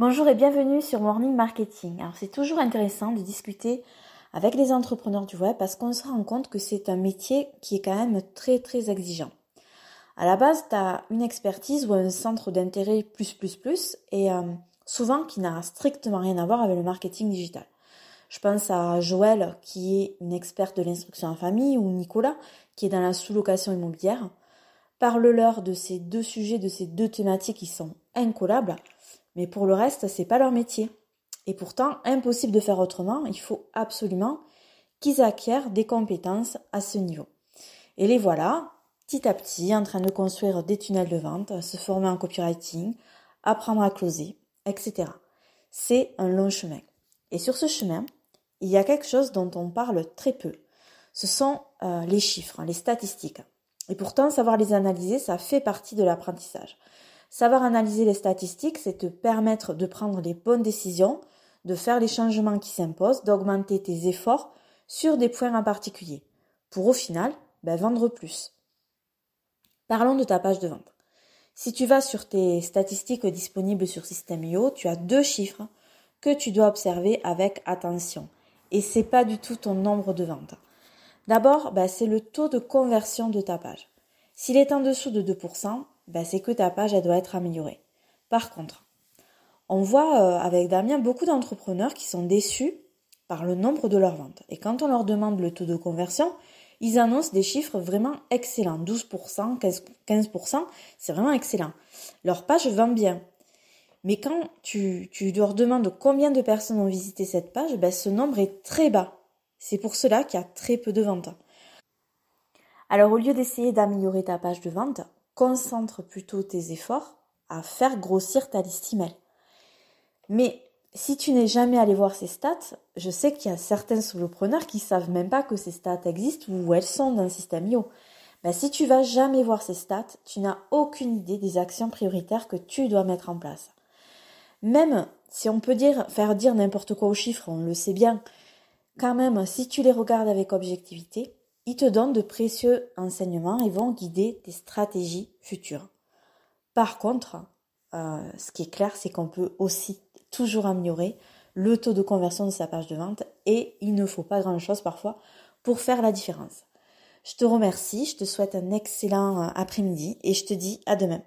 Bonjour et bienvenue sur Morning Marketing. Alors c'est toujours intéressant de discuter avec les entrepreneurs du web parce qu'on se rend compte que c'est un métier qui est quand même très très exigeant. À la base, tu as une expertise ou un centre d'intérêt plus plus plus et euh, souvent qui n'a strictement rien à voir avec le marketing digital. Je pense à Joël qui est une experte de l'instruction en famille ou Nicolas qui est dans la sous-location immobilière. Parle-leur de ces deux sujets, de ces deux thématiques qui sont incollables mais pour le reste, c'est pas leur métier. Et pourtant, impossible de faire autrement, il faut absolument qu'ils acquièrent des compétences à ce niveau. Et les voilà, petit à petit, en train de construire des tunnels de vente, se former en copywriting, apprendre à closer, etc. C'est un long chemin. Et sur ce chemin, il y a quelque chose dont on parle très peu. Ce sont euh, les chiffres, les statistiques. Et pourtant, savoir les analyser, ça fait partie de l'apprentissage. Savoir analyser les statistiques, c'est te permettre de prendre les bonnes décisions, de faire les changements qui s'imposent, d'augmenter tes efforts sur des points en particulier, pour au final ben, vendre plus. Parlons de ta page de vente. Si tu vas sur tes statistiques disponibles sur System.io, tu as deux chiffres que tu dois observer avec attention. Et c'est pas du tout ton nombre de ventes. D'abord, ben, c'est le taux de conversion de ta page. S'il est en dessous de 2%, bah, c'est que ta page, doit être améliorée. Par contre, on voit euh, avec Damien beaucoup d'entrepreneurs qui sont déçus par le nombre de leurs ventes. Et quand on leur demande le taux de conversion, ils annoncent des chiffres vraiment excellents. 12%, 15%, c'est vraiment excellent. Leur page vend bien. Mais quand tu, leur demandes combien de personnes ont visité cette page, ben ce nombre est très bas. C'est pour cela qu'il y a très peu de ventes. Alors au lieu d'essayer d'améliorer ta page de vente, concentre plutôt tes efforts à faire grossir ta liste email. Mais si tu n'es jamais allé voir ces stats, je sais qu'il y a certains solopreneurs qui savent même pas que ces stats existent ou elles sont dans le système IO. Ben, si tu vas jamais voir ces stats, tu n'as aucune idée des actions prioritaires que tu dois mettre en place. Même si on peut dire, faire dire n'importe quoi aux chiffres, on le sait bien, quand même, si tu les regardes avec objectivité, ils te donnent de précieux enseignements et vont guider tes stratégies futures. Par contre, euh, ce qui est clair, c'est qu'on peut aussi toujours améliorer le taux de conversion de sa page de vente et il ne faut pas grand-chose parfois pour faire la différence. Je te remercie, je te souhaite un excellent euh, après-midi et je te dis à demain.